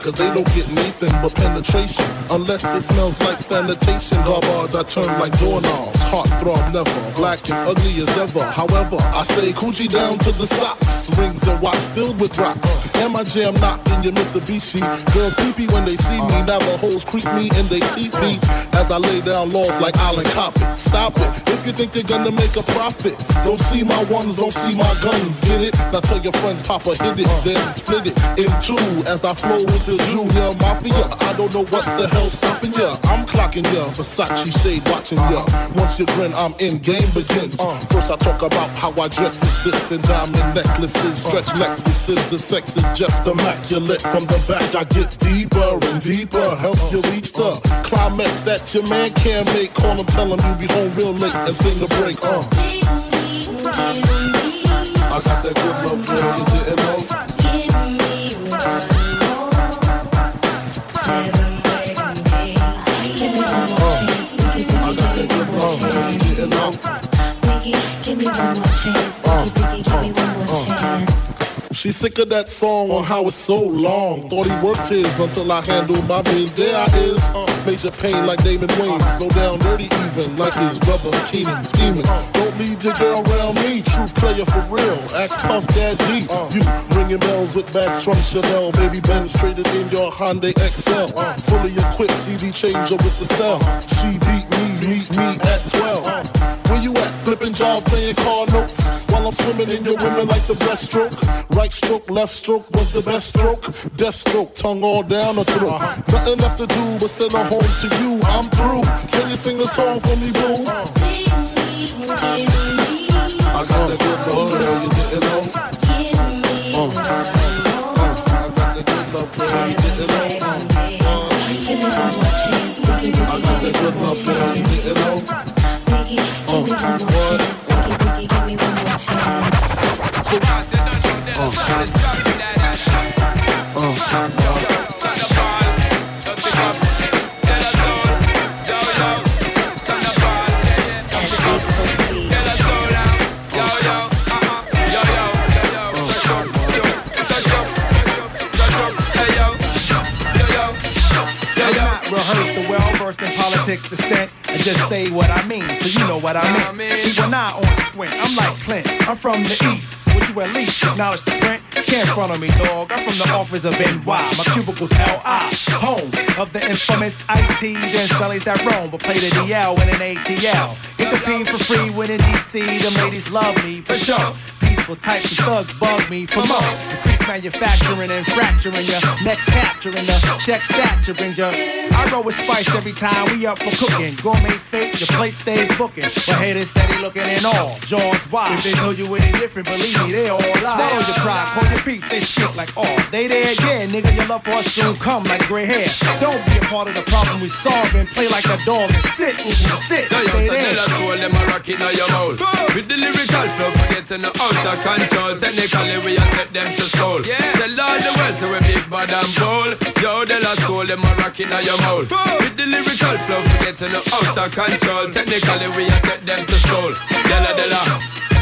cause they don't get Nathan but penetration. Unless it smells like sanitation, garbage I turn like doorknobs. Heart throb never, black and ugly as ever. However, I stay Coogi down to the socks, rings and watch filled with rocks. And my jam knocked in your Mitsubishi. Girls creepy when they see me, Navajos creep me and they teepee. As I lay down laws like Island Coppet. Stop it, if you think they're gonna make a profit. Don't see my ones, don't see my guns, get it? Now tell your friends, Papa hit it, then split it in two. As I flow with the Junior Mafia, I don't know what the hell's stopping ya. I'm clocking ya, Versace shade watching ya. Once you grin, I'm in, game begins. Uh. First I talk about how I dress is this and diamond necklaces, uh. stretch Lexuses. The sex is just immaculate. From the back I get deeper and deeper, help you uh. reach the climax that your man can't make. Call him, tell him you be home real late and sing the break. Uh. I got that good love, girl, She sick of that song on how it's so long. Thought he worked his until I handled my biz. There I is. Major Payne like Damon Wayans. Go down dirty even like his brother Keenen scheming. Don't leave your girl around me. True player for real. Ask Puff Daddy. You ringing bells with bags from Chanel. Baby Benz traded in your Hyundai Excel. Fully equipped CD changer with the cell. She beat me, meet me at 12. Where you at? Flipping job, playing car notes. While I'm swimming in your women like the breaststroke. Right stroke, left stroke was the best stroke. Death stroke, tongue all down her throat. Nothing left to do but send her home to you. I'm through. Can you sing a song for me, boo? I got that good love, girl, you didn't know. Uh, uh, I got that good love, girl, you didn't know. Uh, Biggie, I got good love, girl, you. Just say what I mean, so you know what I mean. People not on squint. I'm like Clint. I'm from the east. Would you at least acknowledge the print? Can't front on me, dog. I'm from the office of NY. My cubicle's LI. Home of the infamous Ice T's and Sullies that roam, but play the DL in an ATL. Get the P for free when in DC. Them ladies love me for sure. Peaceful types of thugs bug me for more. Manufacturing and fracturing your next capturing the check staturing your. I roll with spice every time we up for cooking. Gourmet fake, your plate stays booking. But haters steady looking and all. Jaws wide. If they tell you any different, believe me, they all lie. Swallow your pride, call your peeps, they shit like all. They there, yeah, nigga, your love for us soon come like gray hair. Don't be a part of the problem we solving. play like a dog and sit, ooh, sit, Yo, yo, stay there. all them a rock in your mouth. With the lyrical flow, forgetting the out of control. Technically, we a take them to school. Yeah. Tell all the world, so we big bad and bold. Yo, tell us all them a rock in your mouth. With the lyrical flow, forgetting the out of control. Technically, we a take them to school. Della, della,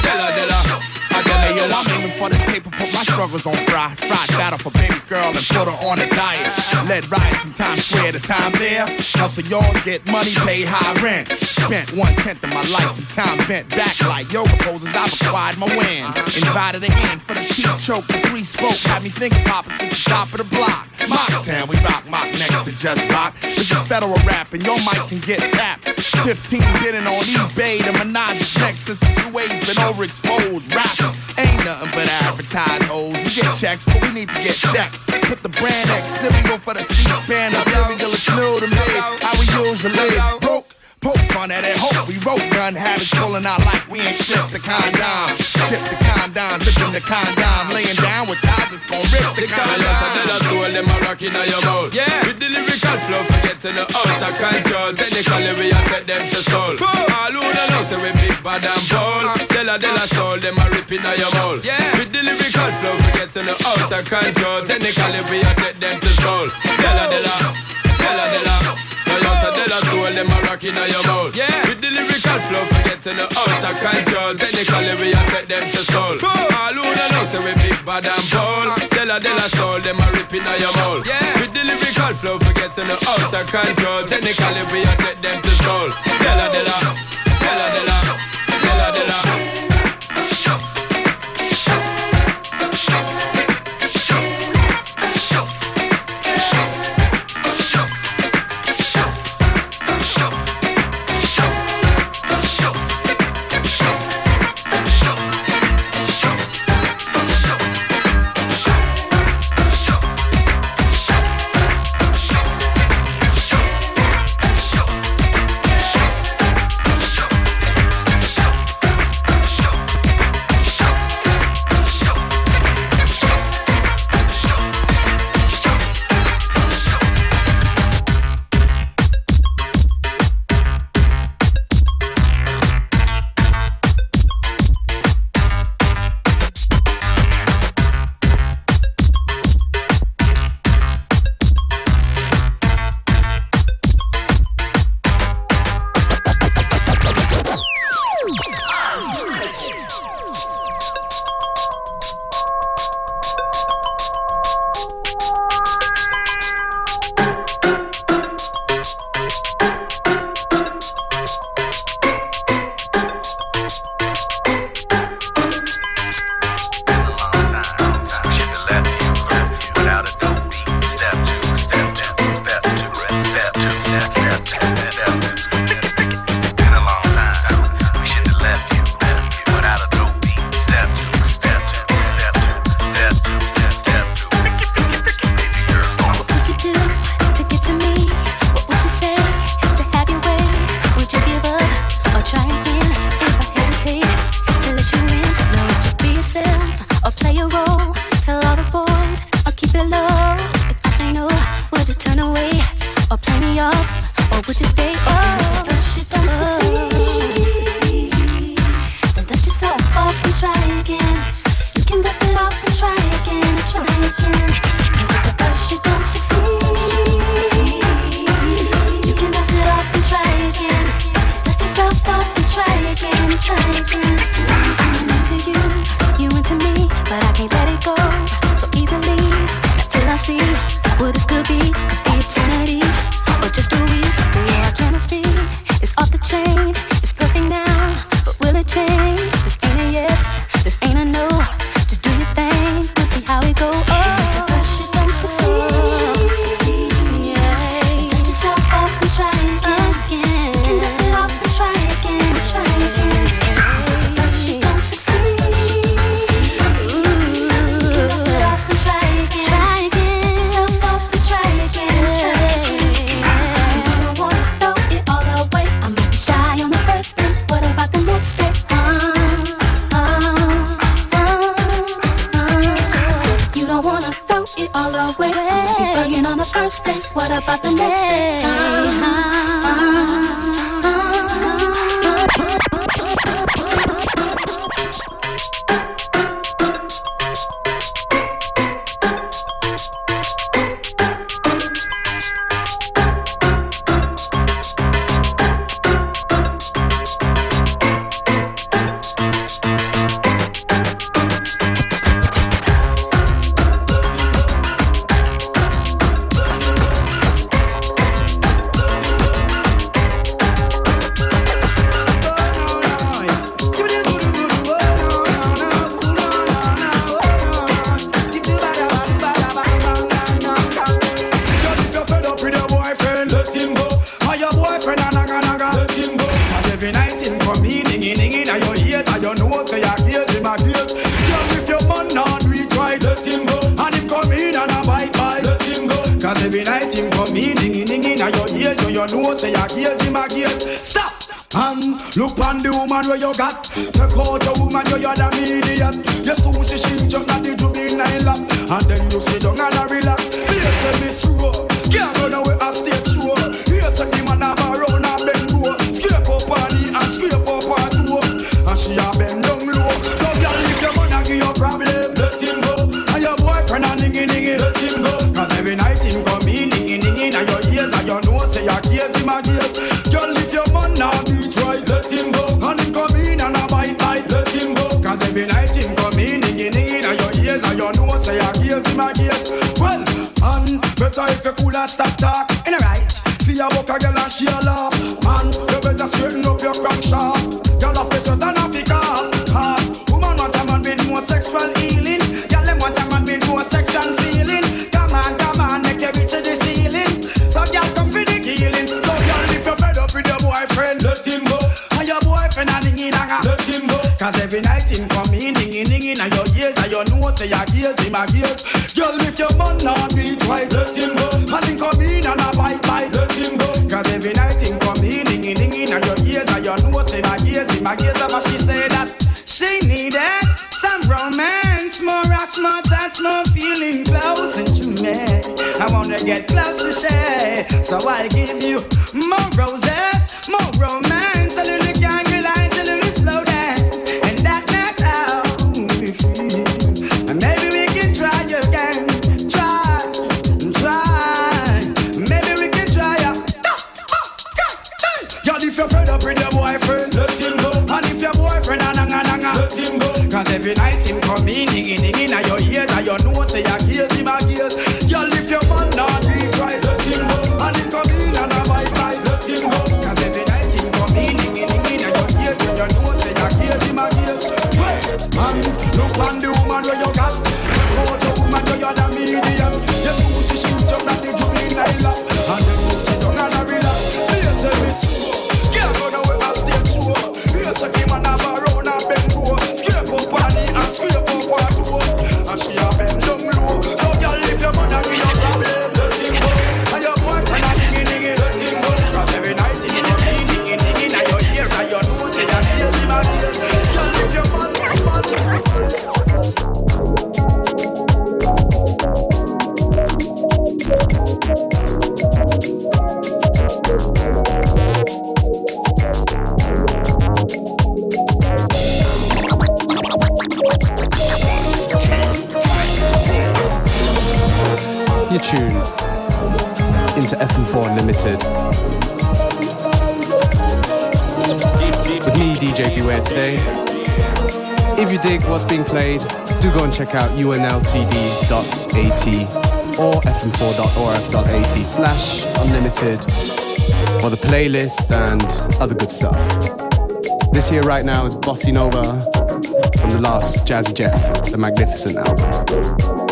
della, della. I Hey her, yo. I'm aiming for this paper, put my struggles on fry. Fried battle for baby girl and put her on a diet. Led riots in Times Square, the time there. Hustle yours, get money, pay high rent. Spent one tenth of my life in time bent back like yoga poses. I've acquired my win. Invited again for the teeth choke, the three spoke. Had me finger popping since the top of the block. Mocktown, we rock mock next to just rock. This is federal rap and your mic can get tapped. 15 bidding on eBay, the is next since the two ways been overexposed. Rappers ain't nothing but advertised hoes. We get checks, but we need to get checked. Put the brand X cereal for the C-SPAN. Material is new to me. How we usually broke. Poke fun at it. Hope we wrote gun habits pulling out like we ain't shipped the condom. Ship the condom, zipping the condom. Laying down with guys that's gon' rip the condom. Yes, I soul, them a rock in your mouth. Yeah. With the lyrical flow, forget to the out of control. Technically, we a take them to soul. All who don't know, say we big bad and bold. Uh. Della De La Soul, them a rip in your mouth. Yeah. With the lyrical flow, forget to the out of control. Technically, we a take them to soul. Della Della, Della Della. You say De La Soul, them a rock in your mouth. Yeah. With the lyrical flow, forget to the out of control. Technically, we a take them to soul. All who don't know, say we big bad and bold. Uh. Della De La Soul, them a rip in your mouth. Yeah. With the lyrical flow, forget to the out of control. Technically, we a take them to soul. Della, Della Della, Della Better if you cool and stop talk. In a right. See a book a girl and she a laugh. Man, you better straighten up your crack shop. Girl a face you than a fickle. Cause woman want a man with more sexual healing. Girl them want a man with more sexual feeling. Come on, come on, make you reach the ceiling. So girl come for the killing. So girl if you fed up with your boyfriend, let him go. And your boyfriend a ding ding Let him go. Cause every night him come in ding ding in your ears and your nose say you get close to share, So I give you more roses. check out unltd.at or fm4.orf.at slash unlimited for the playlist and other good stuff. This here right now is Bossa Nova from the last Jazzy Jeff, the Magnificent album.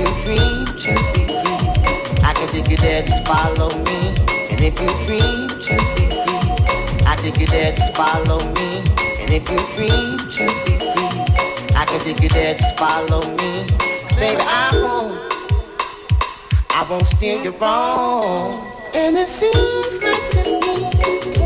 You dream to be free, I can take you there, just follow me. And if you dream to be free, I take you there, just follow me. And if you dream to be free, I can take you there, just follow me. Baby, I won't, I won't steer you wrong. And it seems like to me,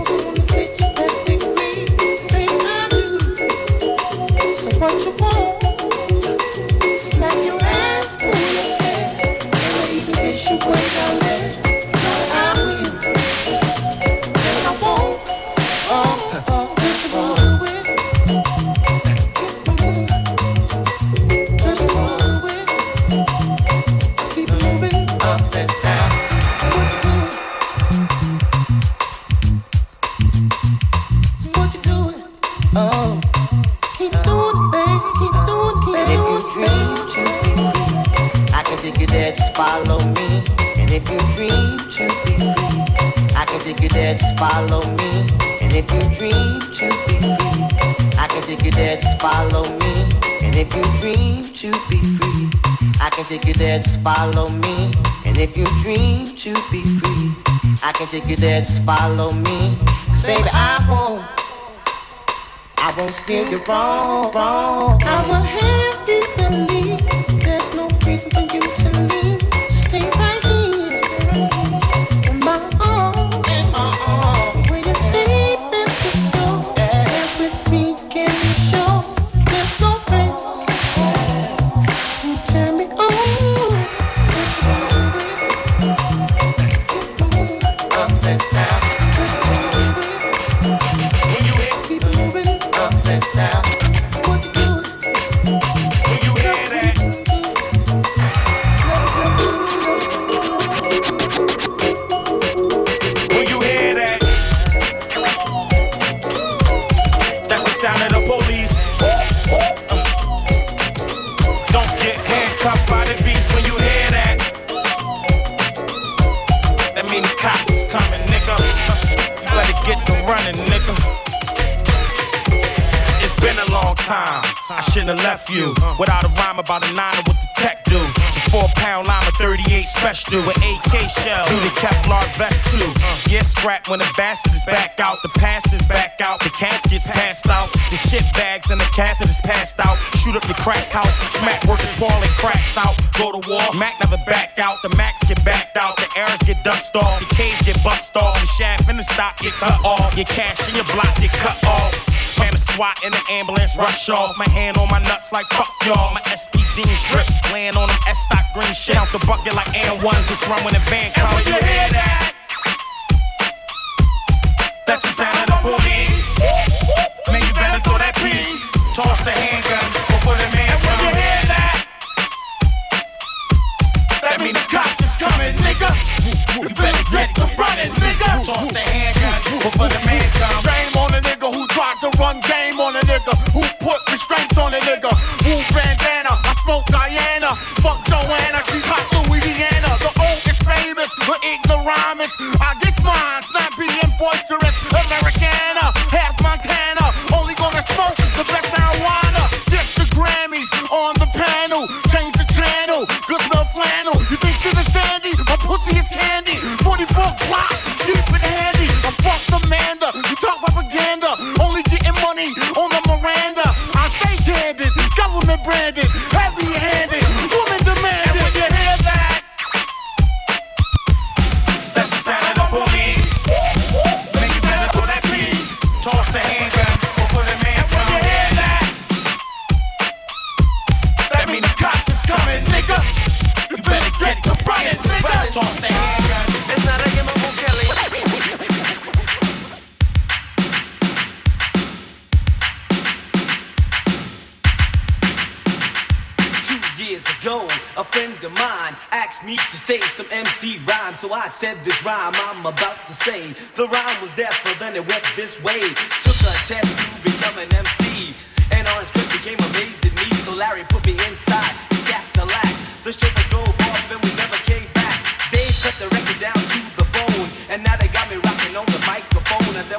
can take you there, just follow me. And if you dream to be free, I can take you there, just follow me. Cause baby, I won't, I won't steer you wrong, wrong. I will have When the bastard is back out. The past is back out. The casket's passed out. The shit bags and the catheter is passed out. Shoot up the crack house. The smack workers falling cracks out. Go to war. Mac never back out. The Macs get backed out. The errands get dust off. The K's get bust off. The shaft and the stock get cut off. Your cash and your block get cut off. Man, the SWAT in the ambulance rush off. My hand on my nuts like fuck y'all. My SP jeans drip, laying on them S stock green shit. Out the bucket like and one, just run when the van comes. You hear that, the handgun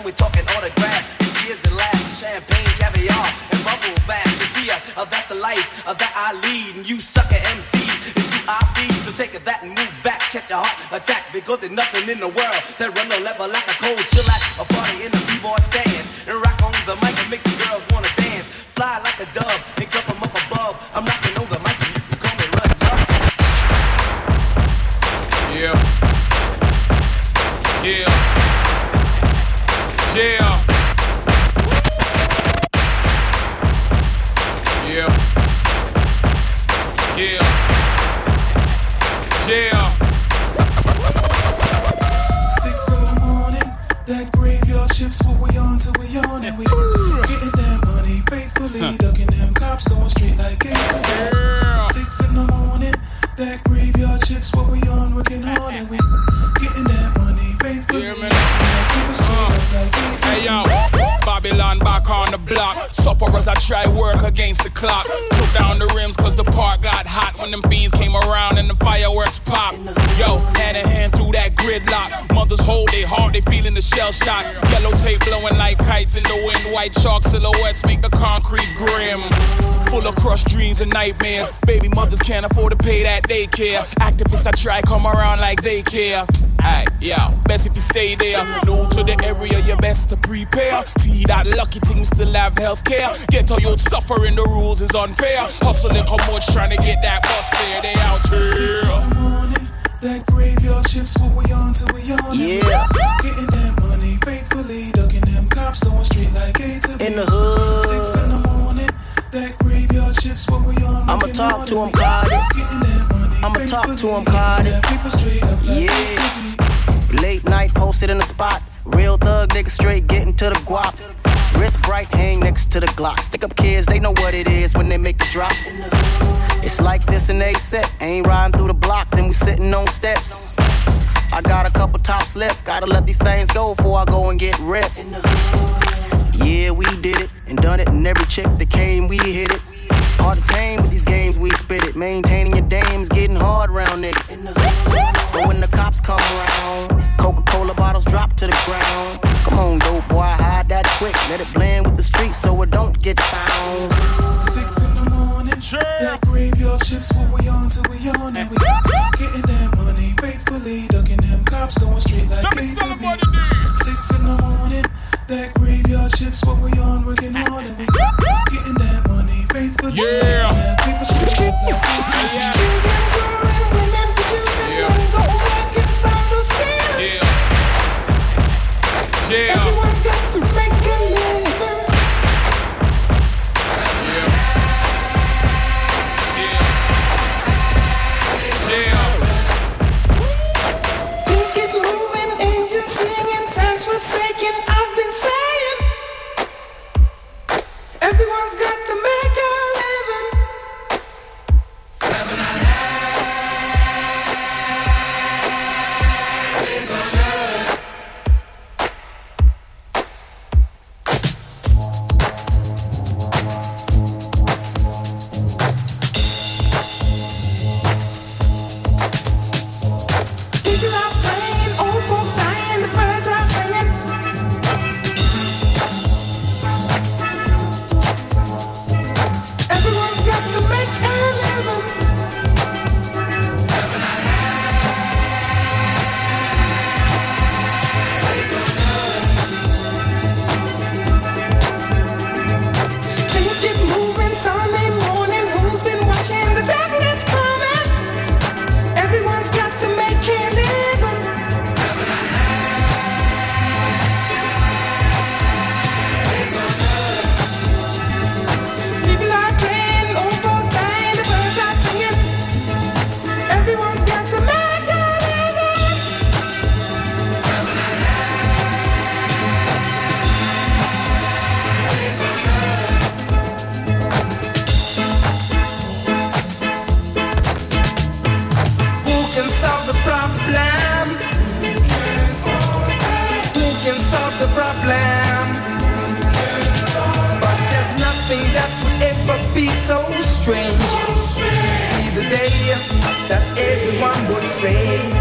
we're talking autographs, and tears and laughs, champagne, caviar, and bubble bath. You see, uh, that's the life uh, that I lead. And you sucker MCs is who I shake that and move back, catch a heart attack because there's nothing in the world that run the level like a As I try work against the clock. Took down the rims cause the park got hot when them beans came around and the fireworks popped. Yo, hand in hand through that gridlock. Mothers hold their heart, they feeling the shell shock. Yellow tape blowing like kites in the wind. White chalk silhouettes make the concrete grim. Full of crushed dreams and nightmares. Baby mothers can't afford to pay that daycare. Activists I try come around like they care. Aye, yo, best if you stay there. New to the area, you best to prepare. See that lucky we still have healthcare. Get to youth suffering, the rules is unfair. Hustling, come much trying to get that bus fare. They out here. In the morning, that graveyard shift's what we on till we on. Yeah. Getting that money faithfully, ducking them cops going straight like A to B. In the hood. Six in the morning, that graveyard shift's what we on. I'ma talk to him, Cardi. Getting that money I'ma talk to him, Cardi. straight up like Yeah. A to B. Late night posted in the spot. Real thug nigga straight getting to the guap. Wrist bright, hang next to the Glock. Stick up kids, they know what it is when they make the drop. It's like this and they set. Ain't riding through the block, then we sitting on steps. I got a couple tops left, gotta let these things go before I go and get rest. Yeah, we did it and done it, and every chick that came, we hit it. Hard to tame with these games, we spit it. Maintaining your dames, getting hard around niggas. But when the cops come around, Coca Cola bottles drop to the ground. Come on, dope boy, hide that quick. Let it blend with the streets so it don't get found. Six in the morning, that graveyard shift's what we on till we on and we getting that money faithfully, ducking them cops going straight like A to B. Six in the morning, that graveyard shift's what we on working hard and we getting that money faithfully. Yeah. ducking them people straight up like A to B. Children growing, women producing, young go back inside the skin. Yeah. Yeah. Everyone's got to make a say.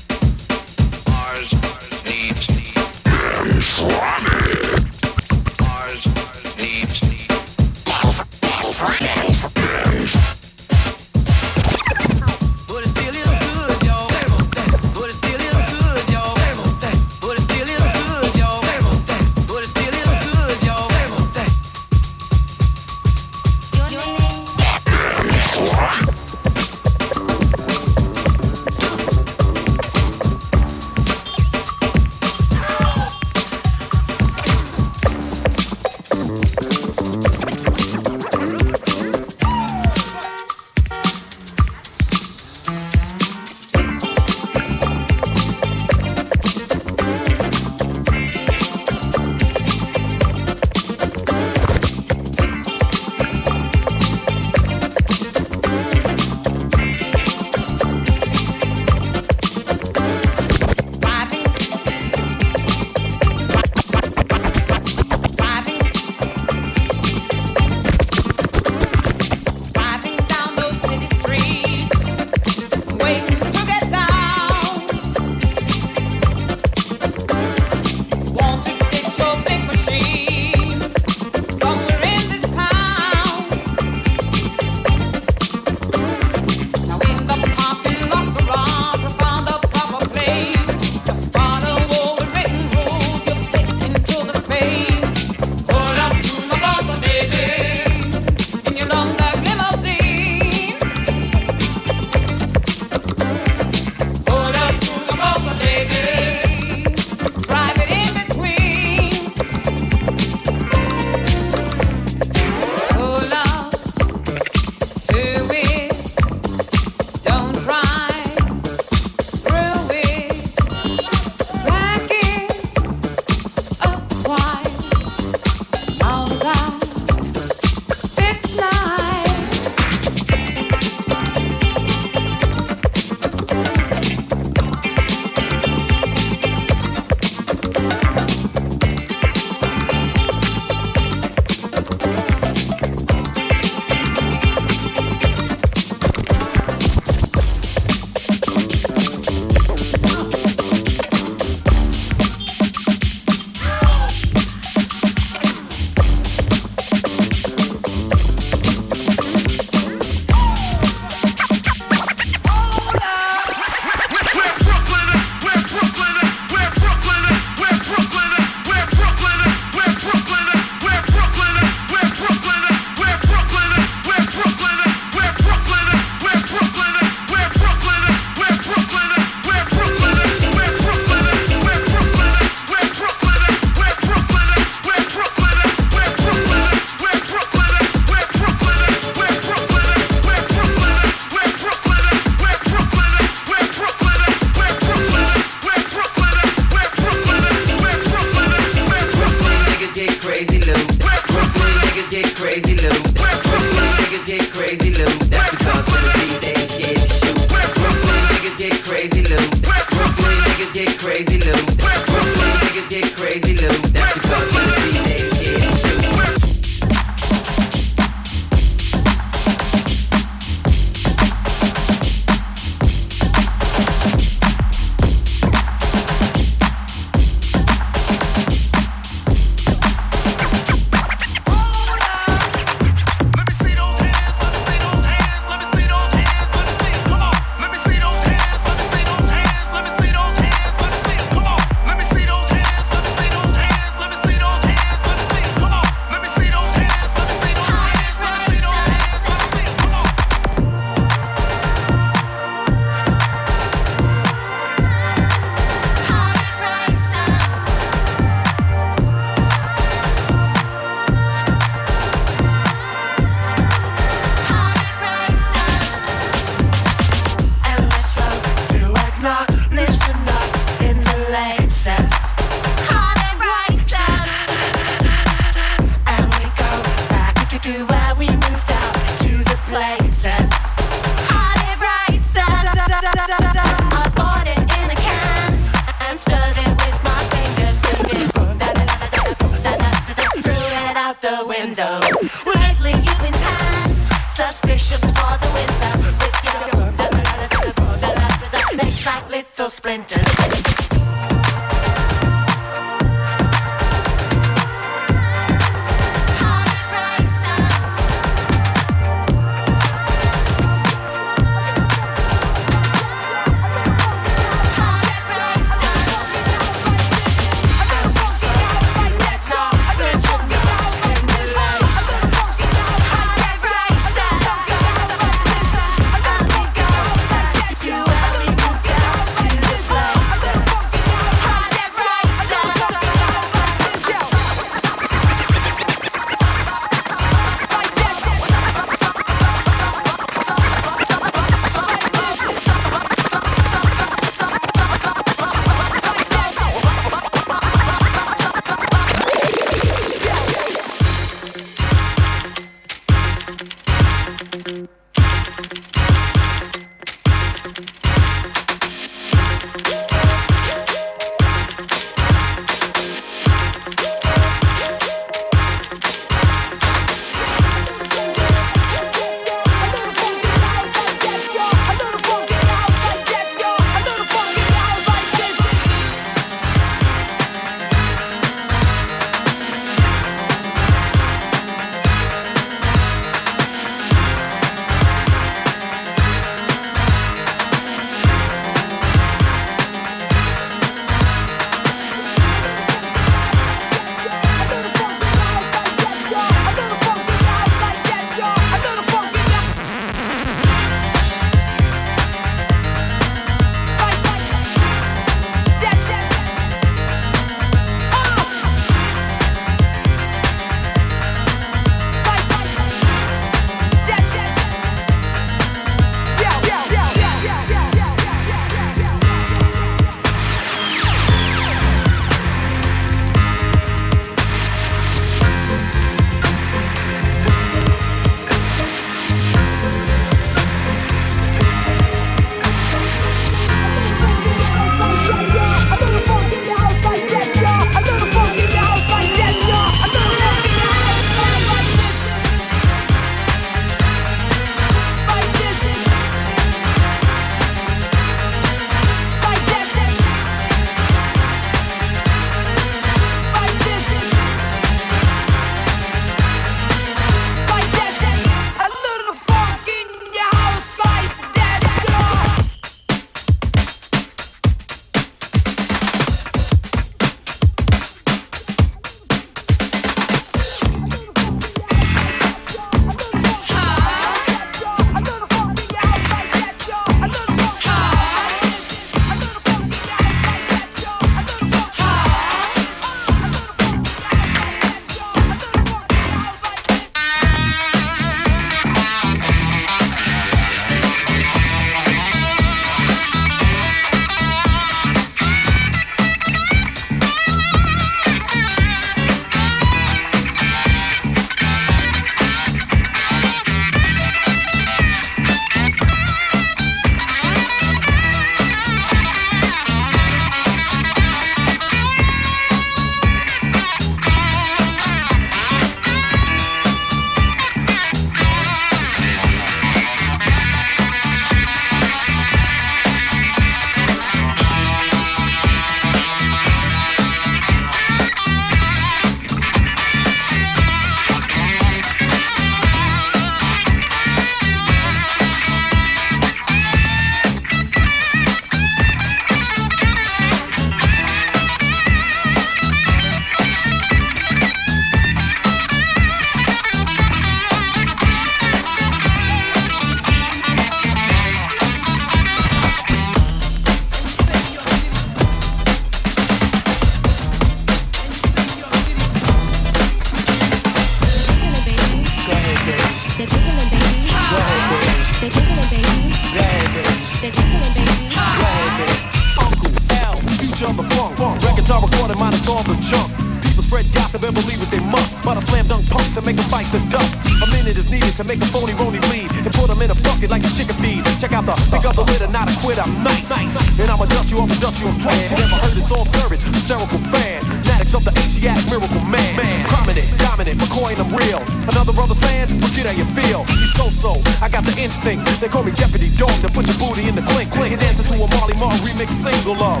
To make a phony phony bleed. and put them in a bucket like a chicken feed. Check out the pick up the winner, not a quitter. I'm nice. And I'ma dust you and dust you up twice. You never heard it's all serving. Hysterical fan. Fanatics of the Asiatic miracle man. man. Prominent, dominant, McCoy and I'm real. Another brother's fan, forget how you feel. You so so, I got the instinct. They call me Deputy Dawg to put your booty in the clink. Clink and dancing to a Marley Marl remix single of.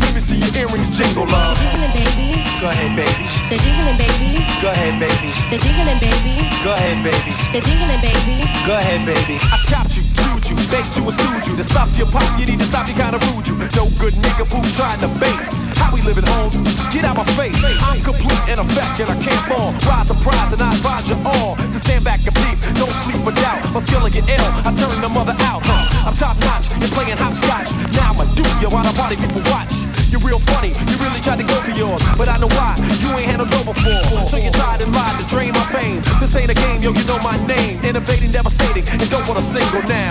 Let me see your earrings jingle love. Jiggling, baby. Go ahead, baby. The jiggling, baby. Go ahead, baby. The jiggling, baby. Go ahead, baby. The jiggling, baby. Go ahead, baby. I chopped you, chewed you, baked you, and stewed you. To stop your pop, you need to stop, you kinda rude you. No good nigga who trying to base. How we living homes? Get out my face. I'm complete in effect and I can't fall. Rise and prize and I advise you all to stand back and peep. Don't sleep or doubt. My skill will get ill. I turn the mother out. Huh? I'm top notch. You're playing hopscotch. Now I'ma do you while the party people watch. You're real funny, you really tried to go for yours, but I know why. You ain't handled no before, so you tried and lied to drain my fame. This ain't a game, yo, you know my name. Innovating, devastating, and don't want a single now.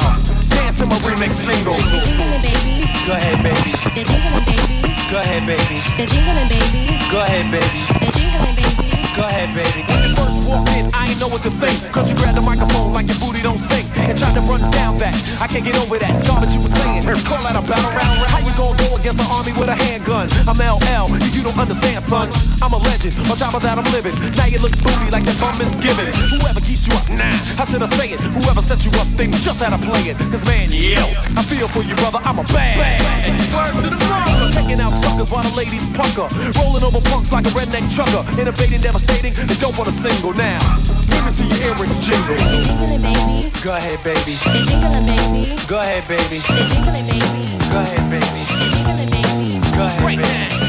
Dance in my remix single. The jiggling, baby. Go ahead, baby. Baby. Go ahead, baby. The jiggling, baby. Go ahead, baby. The jiggling, baby. Go ahead, baby. You walked in, I ain't know what to think. Cause you grabbed the microphone like your booty don't stink. And tried to run down that. I can't get over that garbage you were saying. Call that a battle round. How we gon' go against an army with a handgun? I'm LL, you don't understand, son. I'm a legend. On top of that, I'm living. Now you look booty like that bum misgiving. Whoever keeps you up, nah. How should I say it? Whoever set you up, they just had to play it. Cause man, yo, I feel for you, brother. I'm a bad. bad. Word to the wrong. Taking out suckers while the ladies pucker. Rolling over punks like a redneck trucker. Innovating, devastating, and don't want a single now. Let me see your earrings jingle. The jiggling, baby. Go ahead, baby. The jiggling, baby. Go ahead, baby. The jiggling, baby. Go ahead, baby. The jiggling, baby. Go ahead, baby.